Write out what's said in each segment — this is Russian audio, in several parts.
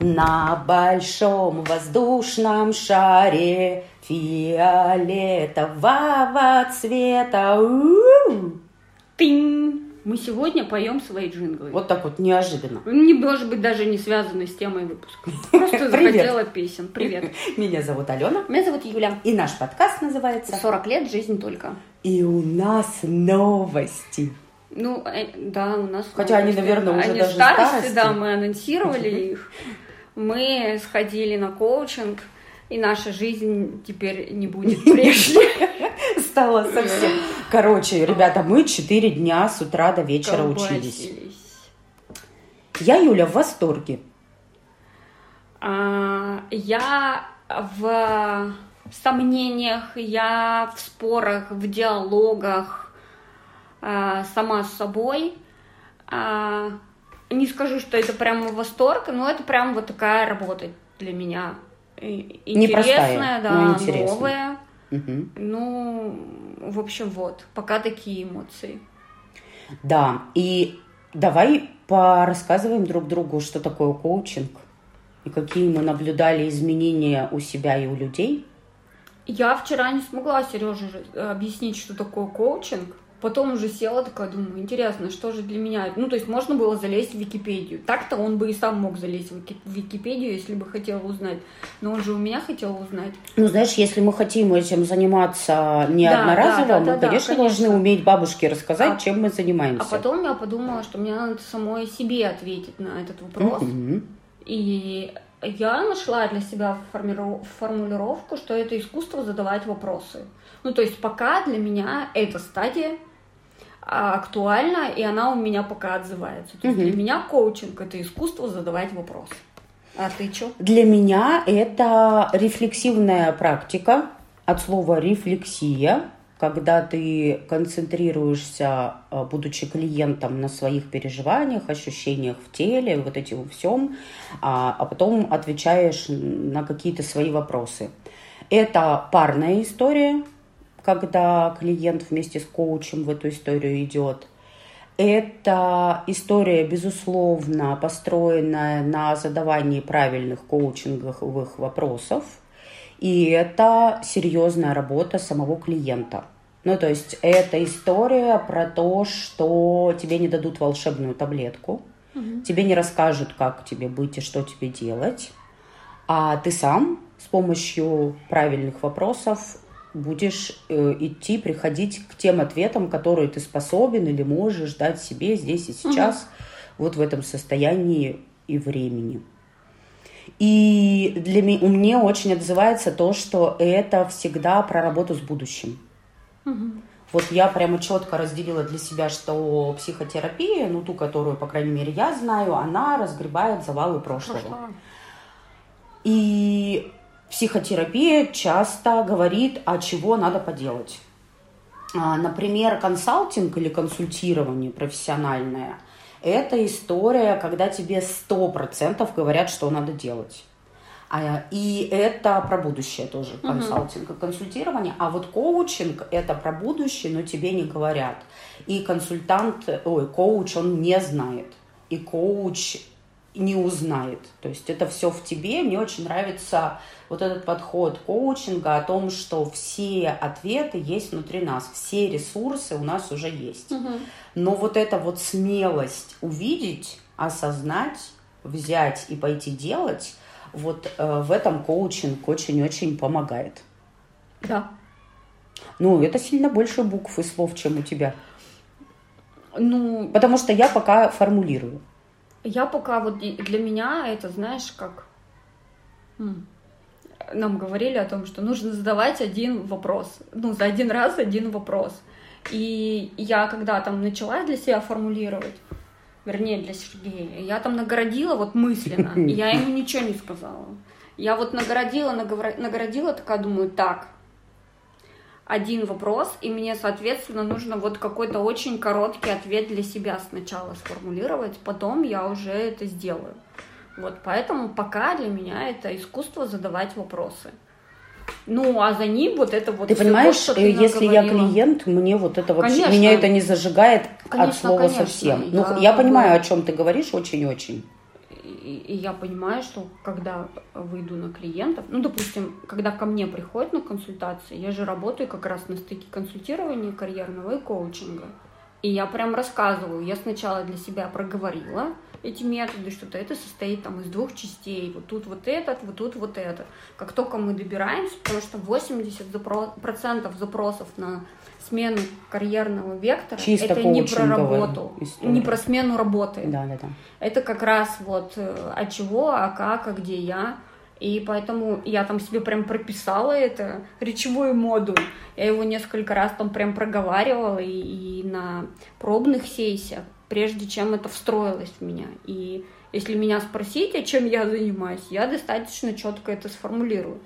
На большом воздушном шаре фиолетового цвета. У-у-у. Тынь! Мы сегодня поем свои джинглы. Вот так вот неожиданно. Не может быть даже не связаны с темой выпуска. Просто захотела песен. Привет. Меня зовут Алена. Меня зовут Юля. И наш подкаст называется 40 лет, жизнь только. «И у нас новости». Ну, э, да, у нас... Хотя они, наверное, уже Они даже старости, старости. да, мы анонсировали их. Мы сходили на коучинг, и наша жизнь теперь не будет прежней. Стало совсем. Короче, ребята, мы четыре дня с утра до вечера учились. Я, Юля, в восторге. А, Я в сомнениях, я в спорах, в диалогах а, сама с собой. Не скажу, что это прямо восторг, но это прям вот такая работа для меня. Непростая, Интересная, но да, интересная. новая. Мгм. Ну, в общем, вот, пока такие эмоции. Да, и давай порассказываем друг другу, что такое коучинг и какие мы наблюдали изменения у себя и у людей. Я вчера не смогла Сереже объяснить, что такое коучинг. Потом уже села такая, думаю, интересно, что же для меня? Ну, то есть можно было залезть в Википедию. Так-то он бы и сам мог залезть в Вики- в Википедию, если бы хотел узнать. Но он же у меня хотел узнать. Ну, знаешь, если мы хотим этим заниматься не Да, одноразово, да, да, мы, да, да, конечно, конечно. должны уметь бабушке рассказать, А- чем мы занимаемся. А потом я подумала, что мне надо самой себе ответить на этот вопрос. Мгм. И я нашла для себя формулировку, что это искусство задавать вопросы. Ну, то есть пока для меня эта стадия а, актуальна, и она у меня пока отзывается. То есть Мгм. для меня коучинг — это искусство задавать вопросы. А ты что? Для меня это рефлексивная практика от слова рефлексия, когда ты концентрируешься, э, будучи клиентом, на своих переживаниях, ощущениях в теле, вот этим всем, а а потом отвечаешь на какие-то свои вопросы. Это парная история, когда клиент вместе с коучем в эту историю идет. Это история, безусловно, построенная на задавании правильных коучинговых вопросов. И это серьезная работа самого клиента. Ну, то есть это история про то, что тебе не дадут волшебную таблетку, тебе не расскажут, как тебе быть и что тебе делать, а ты сам с помощью правильных вопросов будешь э, идти, приходить к тем ответам, которые ты способен или можешь дать себе здесь и сейчас, вот в этом состоянии и времени. И для меня, у меня очень отзывается то, что это всегда про работу с будущим. Вот я прямо четко разделила для себя, что психотерапия, ну ту, которую, по крайней мере, я знаю, она разгребает завалы прошлого. Прошла. И психотерапия часто говорит, а чего надо поделать. А, Например, консалтинг или консультирование профессиональное – это история, когда тебе сто процентов говорят, что надо делать. А, И это про будущее тоже, консалтинг и консультирование. А вот коучинг – это про будущее, но тебе не говорят. И консультант, ой, коуч, он не знает. И коуч не узнает. То есть это все в тебе. Мне очень нравится вот этот подход коучинга о том, что все ответы есть внутри нас, все ресурсы у нас уже есть. Но вот эта вот смелость увидеть, осознать, взять и пойти делать, вот э, в этом коучинг очень-очень помогает. Да. Ну, это сильно больше букв и слов, чем у тебя. Ну, Потому что я пока формулирую. Я пока вот для меня это, знаешь, как м, нам говорили о том, что нужно задавать один вопрос, ну, за один раз один вопрос. И я когда там начала для себя формулировать, вернее, для Сергея, я там нагородила вот мысленно, и я ему ничего не сказала. Я вот нагородила, нагородила, такая думаю, так, один вопрос, и мне, соответственно, нужно вот какой-то очень короткий ответ для себя сначала сформулировать, потом я уже это сделаю. Вот, поэтому пока для меня это искусство задавать вопросы. Ну, а за ним вот это вот Ты всё понимаешь, то, что э, ты если я наговорила. клиент, мне вот это вообще, Конечно. меня это не зажигает от Конечно, слова конечно. совсем. Я Ну, я понимаю, о чем ты говоришь, очень-очень. И, и я понимаю, что когда выйду на клиентов, ну, допустим, когда ко мне приходят на консультации, я же работаю как раз на стыке консультирования карьерного и коучинга. И я прям рассказываю. Я сначала для себя проговорила эти методы, что-то это состоит там из двух частей. Вот тут вот этот, вот тут вот этот. Как только мы добираемся, потому что 80% запросов на смену карьерного вектора, Чисто это не про работу, история. не про смену работы. Да, да, да. Это как раз вот э, от чего, а как, а где я. И поэтому я там себе прям прописала это, речевой модуль. Я его несколько раз там прям проговаривала и, и на пробных сессиях, прежде чем это встроилось в меня. И если меня спросить, о чем я занимаюсь, я достаточно четко это сформулирую.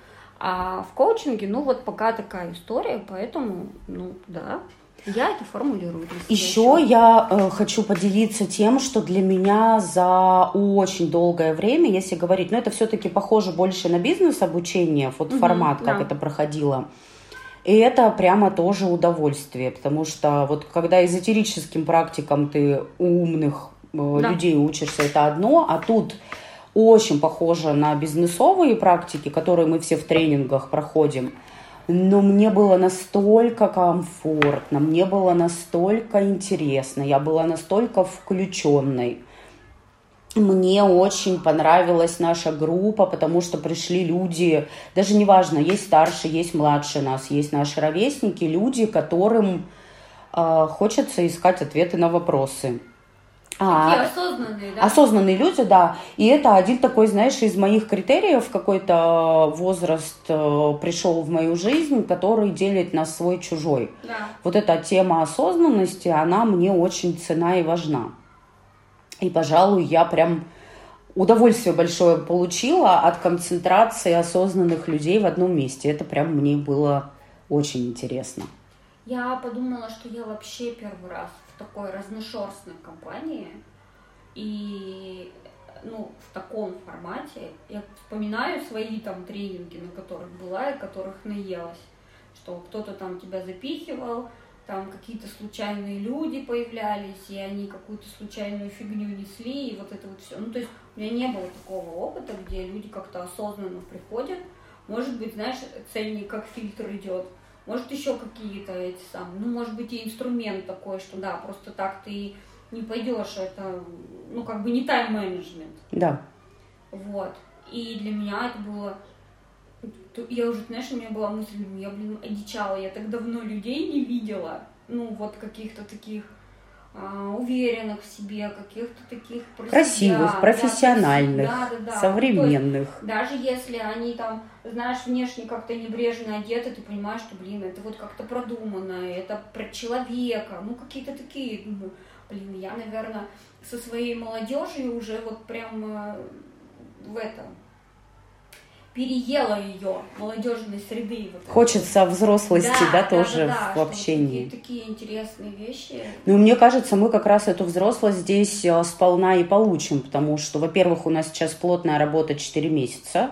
А в коучинге, ну вот пока такая история, поэтому, ну да, я это формулирую. Еще я э, хочу поделиться тем, что для меня за очень долгое время, если говорить, ну это все-таки похоже больше на бизнес-обучение, вот угу, формат, как да. это проходило. И это прямо тоже удовольствие, потому что вот когда эзотерическим практикам ты умных э, да. людей учишься, это одно, а тут очень похоже на бизнесовые практики, которые мы все в тренингах проходим. Но мне было настолько комфортно, мне было настолько интересно, я была настолько включенной. Мне очень понравилась наша группа, потому что пришли люди, даже неважно, есть старшие, есть младше нас, есть наши ровесники, люди, которым э, хочется искать ответы на вопросы. А, осознанные, да? Осознанные люди, да. И это один такой, знаешь, из моих критериев, какой-то возраст э, пришел в мою жизнь, который делит нас свой-чужой. Да. Вот эта тема осознанности, она мне очень цена и важна. И, пожалуй, я прям удовольствие большое получила от концентрации осознанных людей в одном месте. Это прям мне было очень интересно. Я подумала, что я вообще первый раз такой разношерстной компании, и ну, в таком формате я вспоминаю свои там тренинги, на которых была и которых наелась, что кто-то там тебя запихивал, там какие-то случайные люди появлялись, и они какую-то случайную фигню несли, и вот это вот все. Ну, то есть у меня не было такого опыта, где люди как-то осознанно приходят. Может быть, знаешь, ценник как фильтр идет, может, еще какие-то эти самые, ну, может быть, и инструмент такой, что да, просто так ты не пойдешь, это, ну, как бы не тайм-менеджмент. Да. Вот. И для меня это было, я уже, знаешь, у меня была мысль, «Ну, я, блин, одичала, я так давно людей не видела, ну, вот каких-то таких а, уверенных в себе, каких-то таких красивых, профессиональных, да, да, да. современных. Есть, даже если они там, знаешь, внешне как-то небрежно одеты, ты понимаешь, что, блин, это вот как-то продумано, это про человека, ну какие-то такие, ну, блин, я, наверное, со своей молодежью уже вот прям э, в этом переела ее молодежной среды. Вот Хочется взрослости, да, да, да тоже да, да, в общении. Такие, такие интересные вещи. Ну, мне кажется, мы как раз эту взрослость здесь э, сполна и получим, потому что, во-первых, у нас сейчас плотная работа 4 месяца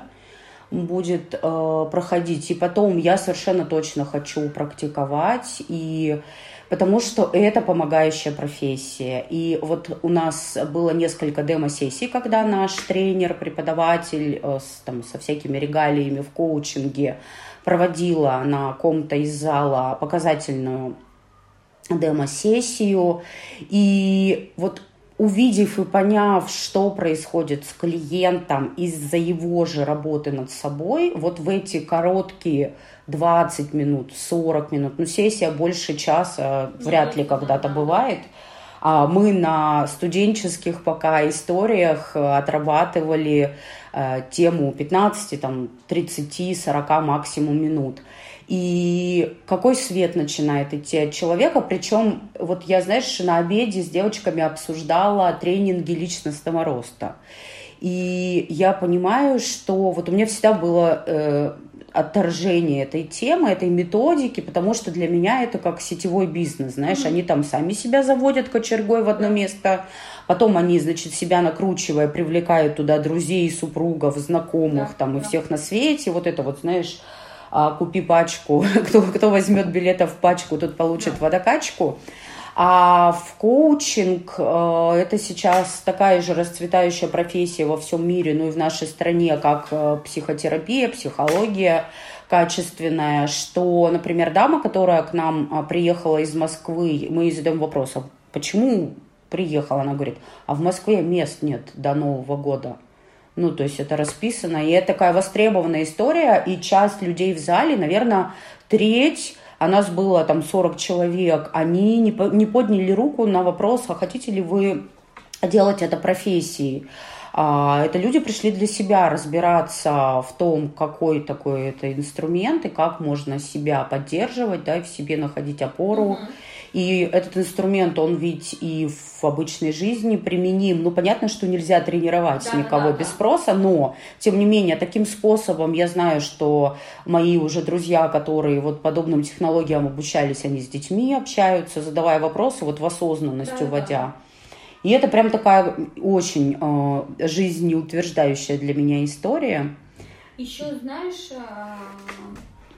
будет э, проходить, и потом я совершенно точно хочу практиковать и потому что это помогающая профессия. И вот у нас было несколько демо-сессий, когда наш тренер, преподаватель э, с, там, со всякими регалиями в коучинге проводила на ком-то из зала показательную демо-сессию. И вот увидев и поняв, что происходит с клиентом из-за его же работы над собой, вот в эти короткие 20 минут, 40 минут. Ну, сессия больше часа вряд ли когда-то бывает. А мы на студенческих пока историях э, отрабатывали э, тему 15, там, 30, 40 максимум минут. И какой свет начинает идти от человека. Причем, вот я, знаешь, на обеде с девочками обсуждала тренинги личностного роста. И я понимаю, что вот у меня всегда было э, отторжение этой темы, этой методики, потому что для меня это как сетевой бизнес, знаешь, mm-hmm. они там сами себя заводят кочергой в одно место, потом они, значит, себя накручивая, привлекают туда друзей, супругов, знакомых да, там и всех на свете, вот это вот, знаешь, а, купи пачку, кто, кто возьмет билетов в пачку, тот получит да. водокачку. А в коучинг э, это сейчас такая же расцветающая профессия во всем мире, ну и в нашей стране, как э, психотерапия, психология качественная, что, например, дама, которая к нам а, приехала из Москвы, мы ей задаем вопрос, а почему приехала? Она говорит, а в Москве мест нет до Нового года. Ну, то есть это расписано, и это такая востребованная история, и часть людей в зале, наверное, треть а нас было там 40 человек, они не, подняли руку на вопрос, а хотите ли вы делать это профессией. А, это люди пришли для себя разбираться в том, какой такой это инструмент и как можно себя поддерживать, да, и в себе находить опору. Mm-hmm и этот инструмент, он ведь и в обычной жизни применим. Ну, понятно, что нельзя тренировать да, никого да, без да. спроса, но, тем не менее, таким способом я знаю, что мои уже друзья, которые вот подобным технологиям обучались, они с детьми общаются, задавая вопросы, вот в осознанность да, уводя. Да. И это прям такая очень э, жизнеутверждающая для меня история. Еще знаешь, э,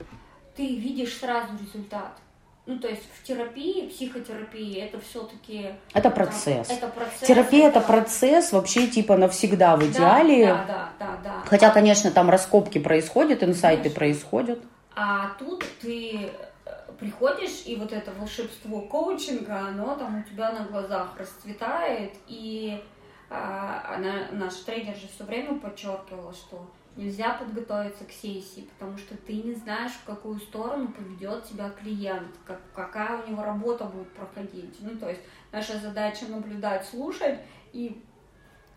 ты видишь сразу результат ну, то есть в терапии, психотерапии это все-таки... Это процесс. Это процесс. Терапия это, это процесс вообще типа навсегда в идеале. Да, да, да, да. Хотя, конечно, там раскопки происходят, инсайты конечно. происходят. А тут ты э, приходишь, и вот это волшебство коучинга, оно там у тебя на глазах расцветает, и а, она, наш тренер же все время подчеркивала, что Нельзя подготовиться к сессии, потому что ты не знаешь, в какую сторону поведет тебя клиент, как, какая у него работа будет проходить. Ну, то есть наша задача наблюдать, слушать и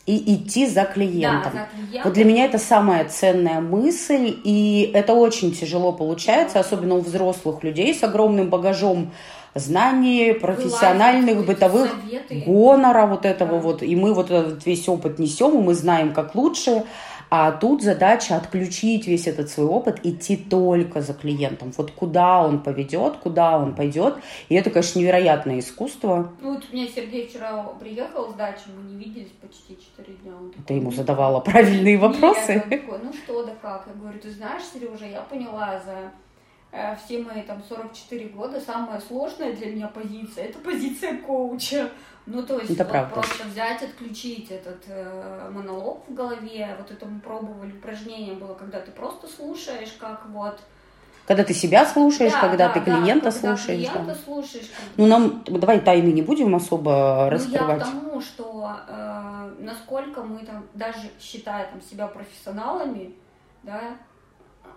и идти за клиентом. Да, за клиентом. Вот для меня это самая ценная мысль, и это очень тяжело получается, особенно у взрослых людей с огромным багажом знаний, профессиональных, Вылазить, бытовых, советы. гонора вот этого да. вот. И мы вот этот весь опыт несем, и мы знаем, как лучше. А тут задача отключить весь этот свой опыт, идти только за клиентом. Вот куда он поведет, куда он пойдет. И это, конечно, невероятное искусство. Ну вот у меня Сергей вчера приехал с дачи, мы не виделись почти 4 дня. Он такой, Ты ему задавала правильные вопросы? Нет, такой, ну что да как? Я говорю, ты знаешь, Сережа, я поняла за э, все мои там 44 года самая сложная для меня позиция это позиция коуча. Ну, то есть это вот просто взять, отключить этот э, монолог в голове. Вот это мы пробовали, упражнение было, когда ты просто слушаешь, как вот... Когда ты себя слушаешь, да, когда да, ты клиента да, слушаешь. Когда клиента да. слушаешь. Ну, нам, давай тайны не будем особо раскрывать. Ну, я к тому, что э, насколько мы там, даже считая там, себя профессионалами, да,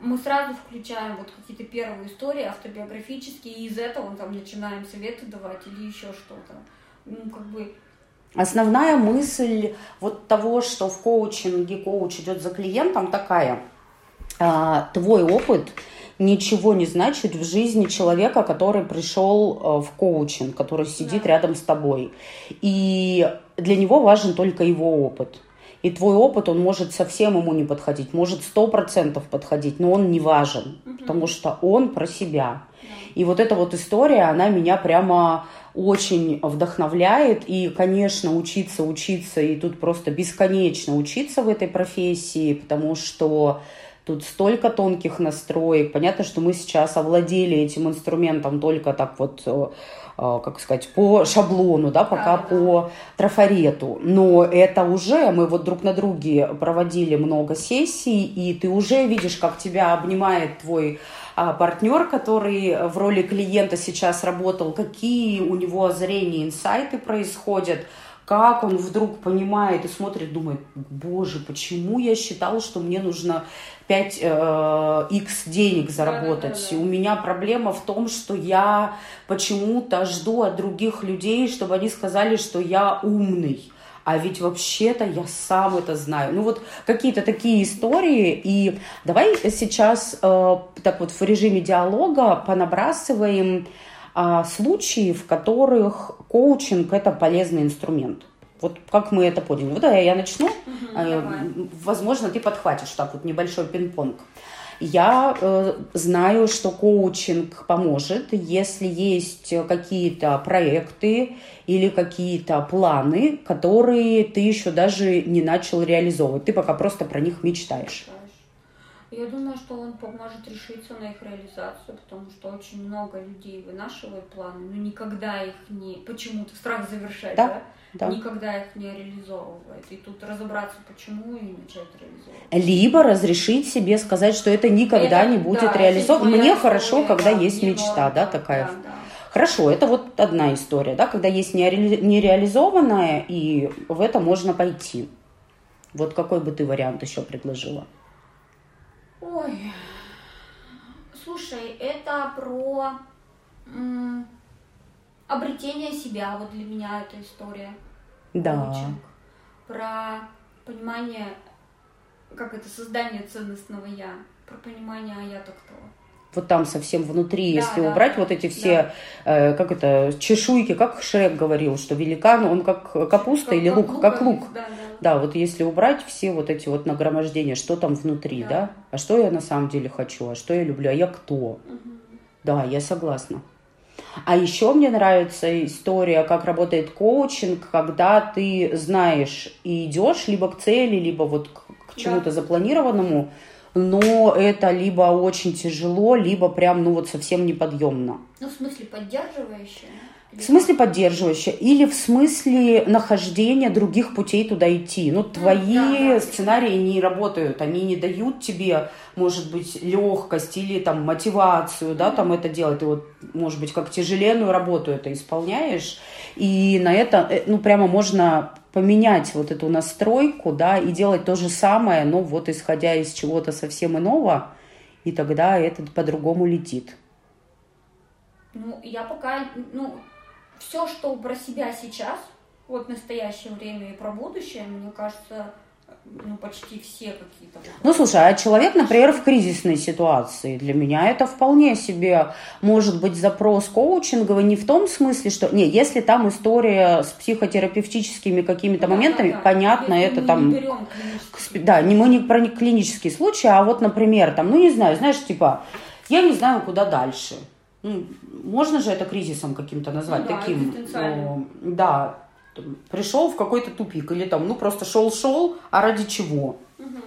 мы сразу включаем вот какие-то первые истории автобиографические, и из этого там начинаем советы давать или еще что-то ну, как бы Основная мысль вот того, что в коучинге коуч идет за клиентом, такая. А, твой опыт ничего не значит в жизни человека, который пришел э, в коучинг, который сидит да. рядом с тобой. И для него важен только его опыт. И твой опыт, он может совсем ему не подходить, может сто процентов подходить, но он не важен, угу. потому что он про себя. Да. И вот эта вот история, она меня прямо очень вдохновляет. И, конечно, учиться, учиться, и тут просто бесконечно учиться в этой профессии, потому что тут столько тонких настроек. Понятно, что мы сейчас овладели этим инструментом только так вот э, э, как сказать, по шаблону, да, пока да, по да. трафарету. Но это уже, мы вот друг на друге проводили много сессий, и ты уже видишь, как тебя обнимает твой а партнер, который в роли клиента сейчас работал, какие у него озрения, инсайты происходят, как он вдруг понимает и смотрит, думает, боже, почему я считал, что мне нужно 5 э, x денег заработать. Да, да, да. У меня проблема в том, что я почему-то жду от других людей, чтобы они сказали, что я умный а ведь вообще-то я сам это знаю. Ну вот какие-то такие истории. И давай сейчас э, так вот в режиме диалога понабрасываем э, случаи, в которых коучинг это полезный инструмент. Вот как мы это поняли. Вот да, я начну. Угу, э, возможно, ты подхватишь так вот небольшой пинг-понг. Я э, знаю, что коучинг поможет, если есть какие-то проекты или какие-то планы, которые ты еще даже не начал реализовывать. Ты пока просто про них мечтаешь. Я думаю, что он поможет решиться на их реализацию, потому что очень много людей вынашивают планы, но никогда их не... Почему-то страх завершать, да? да? Да. Никогда их не реализовывает. И тут разобраться, почему и начать реализовывать. Либо разрешить себе сказать, что это никогда это, не будет да, реализовано. Мне хорошо, когда да, есть мечта, норм, да, такая. Да, да. Хорошо, это вот одна история, да, когда есть нереализованное, и в это можно пойти. Вот какой бы ты вариант еще предложила? Ой, слушай, это про обретение себя. Вот для меня эта история. Да. Коучинг. Про понимание, как это создание ценностного я. Про понимание, а я-то кто вот там совсем внутри, да, если да, убрать да, вот эти все, да. э, как это, чешуйки, как Шрек говорил, что великан, он как капуста как, или лук, лук, как лук. Да, да. Да, вот если убрать все вот эти вот нагромождения, что там внутри, да. да, а что я на самом деле хочу, а что я люблю, а я кто. Угу. Да, я согласна. А еще мне нравится история, как работает коучинг, когда ты знаешь и идешь либо к цели, либо вот к, к чему-то да. запланированному, но это либо очень тяжело, либо прям, ну вот совсем неподъемно. Ну, в смысле, поддерживающее? В смысле поддерживающее или в смысле нахождения других путей туда идти. Ну, твои да, да. сценарии не работают, они не дают тебе, может быть, легкость или там мотивацию, да, там это делать. Ты вот, может быть, как тяжеленную работу это исполняешь, и на это, э, ну, прямо можно поменять вот эту настройку, да, и делать то же самое, но вот исходя из чего-то совсем иного, и тогда это по-другому летит. Ну, я пока, ну, все, что про себя сейчас, вот в настоящее время и про будущее, мне кажется, ну, почти все какие-то. Ну, слушай, а человек, например, в кризисной ситуации, для меня это вполне себе может быть запрос коучинговый не в том смысле, что... Не, если там история с психотерапевтическими какими-то да, моментами, да, да. понятно, если это там... Не да, не мы не про клинический случай, а вот, например, там, ну, не знаю, знаешь, типа, я не знаю, куда дальше. Ну, можно же это кризисом каким-то назвать, ну, да, таким... Ну, да, пришел в какой-то тупик, или там, ну, просто шел-шел, а ради чего? Угу.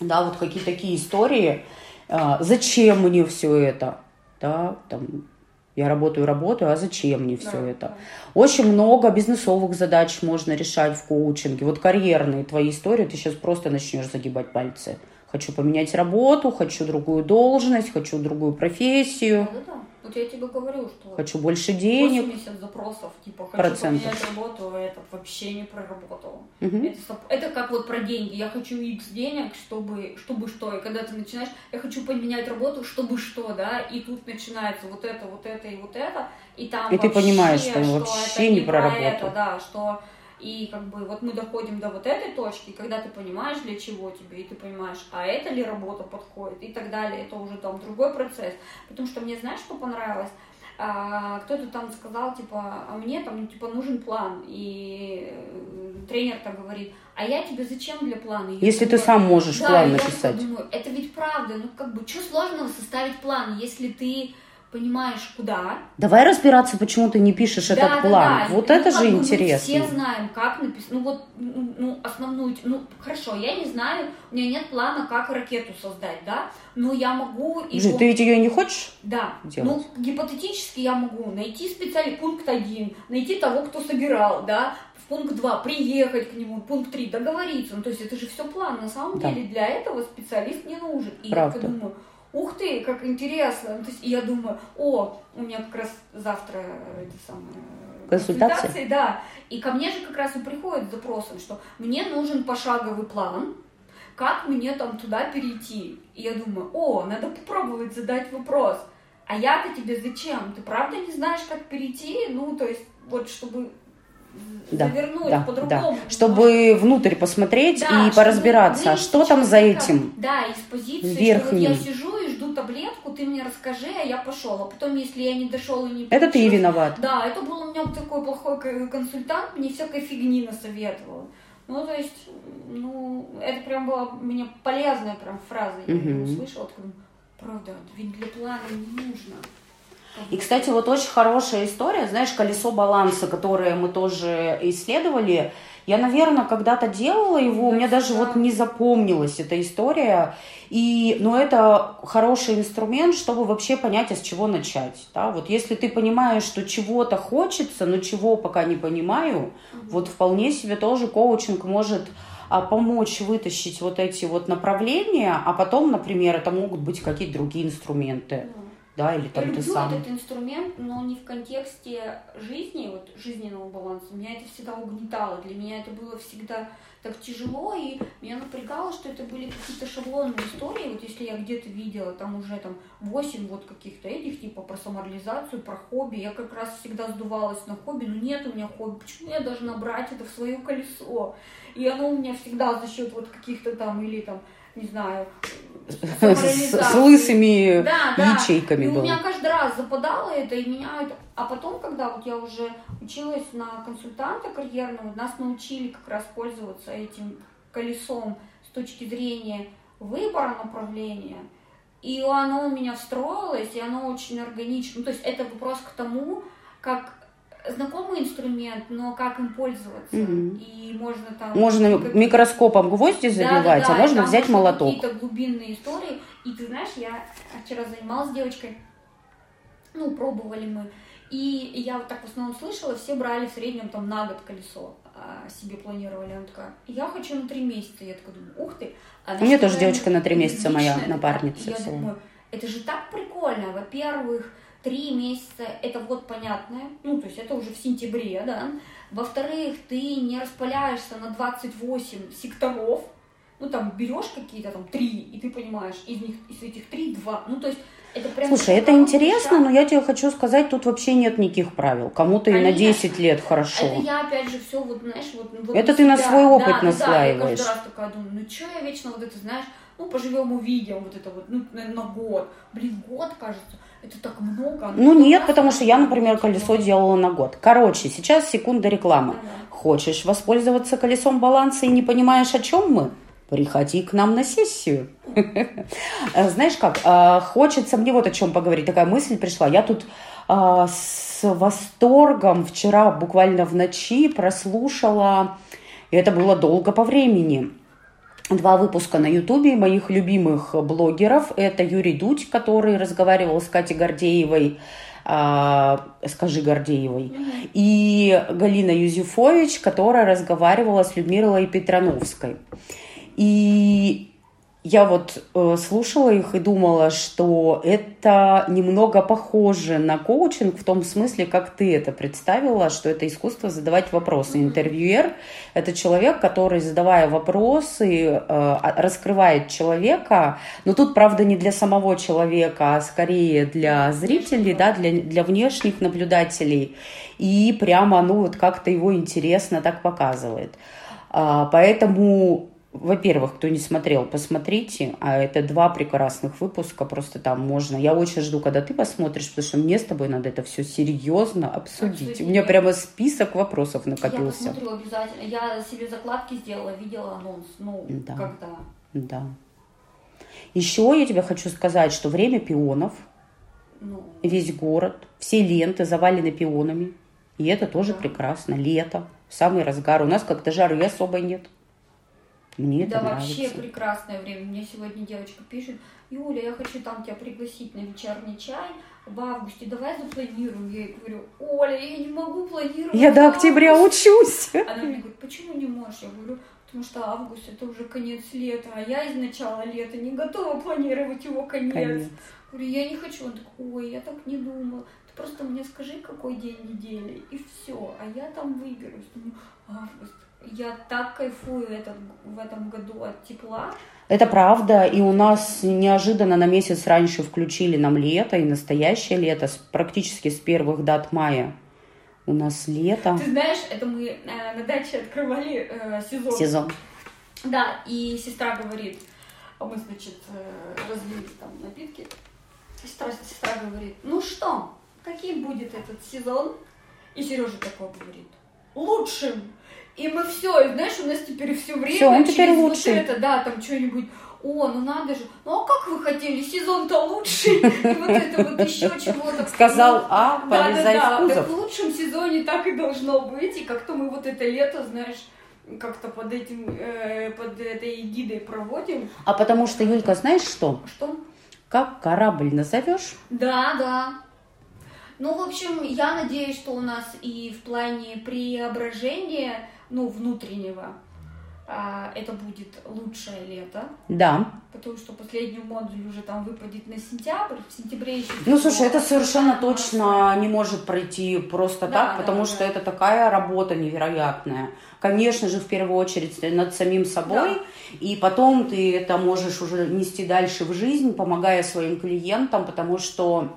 Да, вот какие такие истории. А, зачем мне все это? Да, там, я работаю, работаю, а зачем мне все да, это? Да. Очень много бизнесовых задач можно решать в коучинге. Вот карьерные твои истории, ты сейчас просто начнешь загибать пальцы. Хочу поменять работу, хочу другую должность, хочу другую профессию. Да, да, да. Вот я тебе говорю, что... Хочу больше денег. 80 запросов, типа, хочу процентов. поменять работу, а это вообще не проработал. Угу. Это, это как вот про деньги. Я хочу X денег, чтобы, чтобы что. И когда ты начинаешь, я хочу поменять работу, чтобы что, да, и тут начинается вот это, вот это и вот это, и там И вообще, ты понимаешь, что, что вообще не про работу. Это, да, что и как бы вот мы доходим до вот этой точки, когда ты понимаешь, для чего тебе, и ты понимаешь, а это ли работа подходит, и так далее, это уже там другой процесс. Потому что мне, знаешь, что понравилось? А, кто-то там сказал, типа, а мне там, ну, типа, нужен план, и э, тренер так говорит, а я тебе зачем для плана? Я если думаю, ты сам можешь да, план написать. Я думаю, это ведь правда, ну как бы, что сложного составить план, если ты понимаешь, куда. Давай разбираться, почему ты не пишешь да, этот план. Да. Вот ну, это же интересно. Мы все знаем, как написать. Ну вот, ну, ну, основную, ну хорошо, я не знаю, у меня нет плана, как ракету создать, да, но я могу... Его... Ты ведь ее не хочешь Да. Делать? Ну, гипотетически я могу найти специальный пункт один, найти того, кто собирал, да, в пункт 2 приехать к нему, пункт 3 договориться. Ну, то есть это же все план. На самом да. деле для этого специалист не нужен. И Правда. я думаю, ух ты, как интересно. Ну, то есть я думаю, о, у меня как раз завтра это самое консультации. консультации, да. И ко мне же как раз и приходит с запросом, что мне нужен пошаговый план, как мне там туда перейти. И я думаю, о, надо попробовать задать вопрос. А я-то тебе зачем? Ты правда не знаешь, как перейти? Ну, то есть, вот чтобы да, завернуть да, по-другому. Да. Чтобы внутрь посмотреть да, и поразбираться, что там за этим. Да, из позиции, верхним. что вот я сижу таблетку, ты мне расскажи, а я пошел. А потом, если я не дошел и не Это ты виноват. Да, это был у меня такой плохой консультант, мне всякой фигни насоветовал. Ну, то есть, ну, это прям была мне полезная прям фраза, я угу. услышала, такой, правда, ведь для плана не нужно. И, кстати, вот очень хорошая история, знаешь, колесо баланса, которое мы тоже исследовали, Я, наверное, когда-то делала его, у меня даже вот не запомнилась эта история. И, но это хороший инструмент, чтобы вообще понять, а с чего начать. Да? Вот если ты понимаешь, что чего-то хочется, но чего пока не понимаю, вот вполне себе тоже коучинг может а, помочь вытащить вот эти вот направления, а потом, например, это могут быть какие-то другие инструменты. Угу да, или там я ты сам. этот инструмент, но не в контексте жизни, вот жизненного баланса. Меня это всегда угнетало, для меня это было всегда так тяжело, и меня напрягало, что это были какие-то шаблонные истории, вот если я где-то видела, там уже там 8 вот каких-то этих, типа про самореализацию, про хобби, я как раз всегда сдувалась на хобби, но нет у меня хобби, почему я должна брать это в свое колесо? И оно у меня всегда за счет вот каких-то там, или там, не знаю, с, с лысыми да, ячейками да. И было. у меня каждый раз западало это, и меня это... А потом, когда вот я уже училась на консультанта карьерного, нас научили как раз пользоваться этим колесом с точки зрения выбора направления, и оно у меня встроилось, и оно очень органично. Ну, то есть это вопрос к тому, как знакомый инструмент, но как им пользоваться. Угу. И можно там... Можно как... микроскопом гвозди забивать, да, да, да, а можно взять молоток. Какие-то глубинные истории. И ты знаешь, я вчера занималась девочкой, ну, пробовали мы. И я вот так в основном слышала, все брали в среднем там на год колесо а, себе планировали. Она такая, я хочу на три месяца. Я такая думаю, ух ты. Она У меня тоже девочка на три месяца моя напарница. Я думаю, это же так прикольно. Во-первых, Три месяца это вот понятное, ну, то есть это уже в сентябре, да. Во-вторых, ты не распыляешься на 28 секторов, ну, там, берешь какие-то там три, и ты понимаешь, из них, из этих три, два. Ну, то есть это прям... Слушай, это интересно, но я тебе хочу сказать, тут вообще нет никаких правил. Кому-то и на 10 лет хорошо. Это я, опять же, все, вот, знаешь, вот... вот это ты себя, на свой опыт да, наслаиваешь. Да, я каждый раз такая думаю, ну, что я вечно вот это, знаешь, ну, поживем, увидим, вот это вот, ну, на, на год. Блин, год, кажется, это так много. Ну, нет, потому что я, например, колесо делала на год. Короче, сейчас секунда рекламы. Ага. Хочешь воспользоваться колесом баланса и не понимаешь, о чем мы? Приходи к нам на сессию. Знаешь как, а, хочется мне вот о чем поговорить. Такая мысль пришла. Я тут а, с восторгом вчера буквально в ночи прослушала, и это было долго по времени, два выпуска на Ютубе моих любимых блогеров. Это Юрий Дудь, который разговаривал с Катей Гордеевой, э, скажи Гордеевой, mm-hmm. и Галина Юзефович, которая разговаривала с Людмилой Петрановской. И я вот э, слушала их и думала, что это немного похоже на коучинг в том смысле, как ты это представила, что это искусство задавать вопросы. Интервьюер – это человек, который, задавая вопросы, э, раскрывает человека, но тут, правда, не для самого человека, а скорее для зрителей, да, для, для внешних наблюдателей. И прямо, ну, вот как-то его интересно так показывает. А, поэтому во-первых, кто не смотрел, посмотрите. А это два прекрасных выпуска. Просто там можно. Я очень жду, когда ты посмотришь, потому что мне с тобой надо это все серьезно обсудить. обсудить. У меня прямо список вопросов накопился. Я посмотрю обязательно. Я себе закладки сделала, видела анонс. Ну, да. когда? Да. Еще я тебе хочу сказать, что время пионов. Ну. Весь город, все ленты завалены пионами. И это тоже да. прекрасно. Лето, самый разгар. У нас как-то жары особо нет. Мне да, это вообще нравится. прекрасное время. Мне сегодня девочка пишет, Юля, я хочу там тебя пригласить на вечерний чай в августе, давай запланируем. Я ей говорю, Оля, я не могу планировать. Я до октября учусь. Она мне говорит, почему не можешь? Я говорю, потому что август это уже конец лета, а я из начала лета не готова планировать его конец. конец. Говорю, я не хочу. Он такой, ой, я так не думала. Ты просто мне скажи, какой день недели, и все. А я там выберусь. Думаю, август я так кайфую этот, в этом году от тепла. Это правда, и у нас неожиданно на месяц раньше включили нам лето, и настоящее лето, практически с первых дат мая. У нас лето. Ты знаешь, это мы э, на даче открывали э, сезон. Сезон. Да, и сестра говорит, а мы, значит, э, разлили там напитки. Сестра, сестра говорит, ну что, каким будет этот сезон? И Сережа такой говорит, лучшим. И мы все, и знаешь, у нас теперь все время все, он теперь лучше. Вот это, да, там что-нибудь, о, ну надо же, ну а как вы хотели, сезон-то лучший, и вот это вот еще чего-то. Сказал А, полезай да, в да, да, в лучшем сезоне так и должно быть, и как-то мы вот это лето, знаешь, как-то под этим, э, под этой эгидой проводим. А потому что, Юлька, знаешь что? Что? Как корабль назовешь? Да, да. Ну, в общем, я надеюсь, что у нас и в плане преображения, ну, внутреннего, а, это будет лучшее лето. Да. Потому что последний модуль уже там выпадет на сентябрь, в сентябре еще... Ну, слушай, это совершенно точно не может пройти просто Да, так, да, потому да. что это такая работа невероятная. Конечно же, в первую очередь над самим собой, Да. и потом ты это можешь уже нести дальше в жизнь, помогая своим клиентам, потому что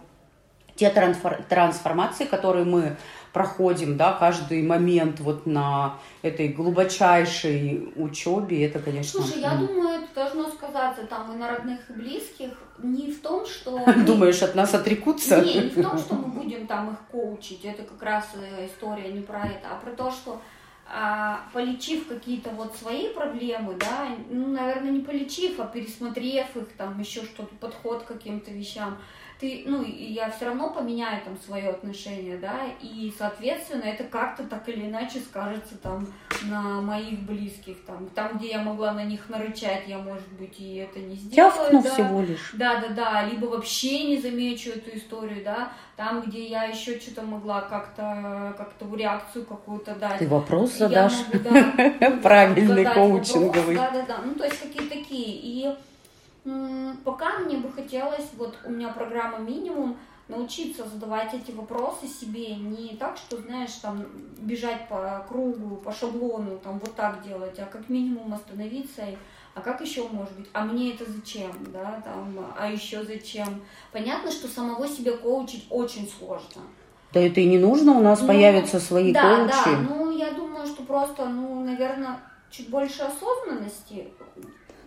те трансфор- трансформации, которые мы проходим, да, каждый момент вот на этой глубочайшей учебе, это, конечно... Слушай, я думаю, это должно сказаться там и на родных, и близких. Не в том, что... Думаешь, от нас отрекутся? Не, не в том, что мы будем там их коучить, это как раз э, история не про это, а про то, что а, полечив какие-то вот свои проблемы, да, ну, наверное, не полечив, а пересмотрев их, там, еще что-то, подход к каким-то вещам, ты, ну, я все равно поменяю там свое отношение, да, и, соответственно, это как-то так или иначе скажется там на моих близких, там, там, где я могла на них нарычать, я, может быть, и это не сделаю, Тявкну да. всего лишь. Да, да, да, либо вообще не замечу эту историю, да, там, где я еще что-то могла как-то как-то в реакцию какую-то дать. Ты вопрос Я задашь? могу, да, Правильный, коучинговый. Да, да, да. Ну, то есть какие такие. И мне бы хотелось, вот у меня программа минимум, научиться задавать эти вопросы себе не так, что, знаешь, там бежать по кругу, по шаблону, там вот так делать, а как минимум остановиться и а как еще может быть? А мне это зачем? Да, там, а еще зачем? Понятно, что самого себя коучить очень сложно. Да это и не нужно, у нас Ну, появятся свои да, коучи. Да, ну я думаю, что просто, ну, наверное, чуть больше осознанности.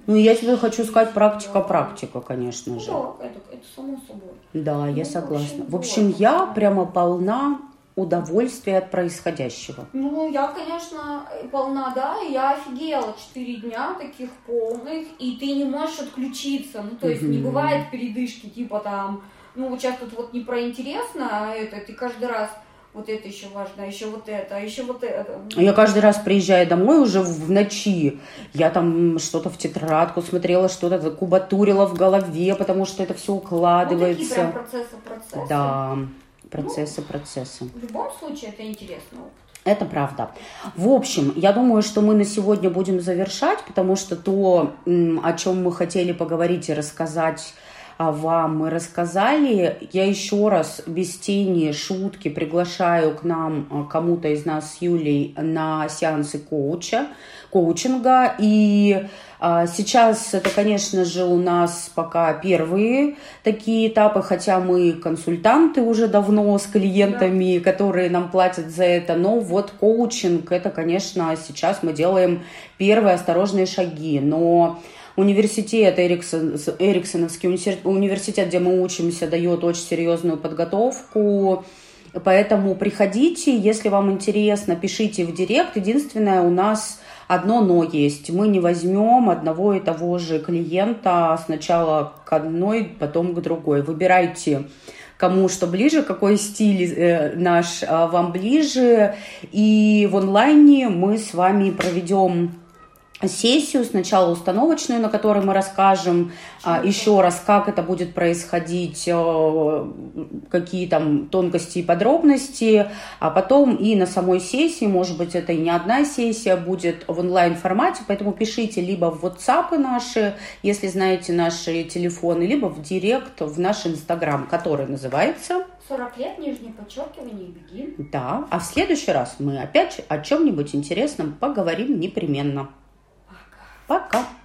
Ну, я тебе хочу сказать, практика-практика, конечно же. Ну, это, это само собой. Да, я Ну, в согласна. В общем, вот. я прямо полна удовольствия от происходящего. Ну, я, конечно, полна, да, и я офигела. Четыре дня таких полных, и ты не можешь отключиться. Ну, то есть не Мгм. бывает передышки, типа там, ну, вот сейчас тут вот не про интересно, а это, ты каждый раз вот это еще важно, а еще вот это, а еще вот это. Я каждый раз приезжая домой уже в ночи, я там что-то в тетрадку смотрела, что-то кубатурила в голове, потому что это все Ну, такие прям укладывается. процессы, процессы. Да, процессы, процессы. В любом случае, это интересный опыт. Это правда. В общем, я думаю, что мы на сегодня будем завершать, потому что то, о чем мы хотели поговорить и рассказать а, вам, мы рассказали. Я еще раз без тени шутки приглашаю к нам а, кому-то из нас с Юлей на сеансы коуча, коучинга. И а, сейчас это, конечно же, у нас пока первые такие этапы, хотя мы консультанты уже давно с клиентами, которые нам платят за это, но вот коучинг, это, конечно, сейчас мы делаем первые осторожные шаги, но университет, Эриксон, Эриксоновский университет, где мы учимся, дает очень серьезную подготовку, Поэтому приходите, если вам интересно, пишите в директ. Единственное, у нас одно но есть. Мы не возьмем одного и того же клиента сначала к одной, потом к другой. Выбирайте кому что ближе, какой стиль э, наш э, вам ближе. И в онлайне мы с вами проведем сессию, сначала установочную, на которой мы расскажем а, еще раз, как это будет происходить, э, какие там тонкости и подробности, а потом и на самой сессии, может быть, это и не одна сессия будет в онлайн-формате, поэтому пишите либо в WhatsApp наши, если знаете наши телефоны, либо в директ в наш Инстаграм, который называется 40 лет, нижнее подчеркивание, беги. да, а в следующий раз мы опять о чем-нибудь интересном поговорим непременно. Пока. Пока!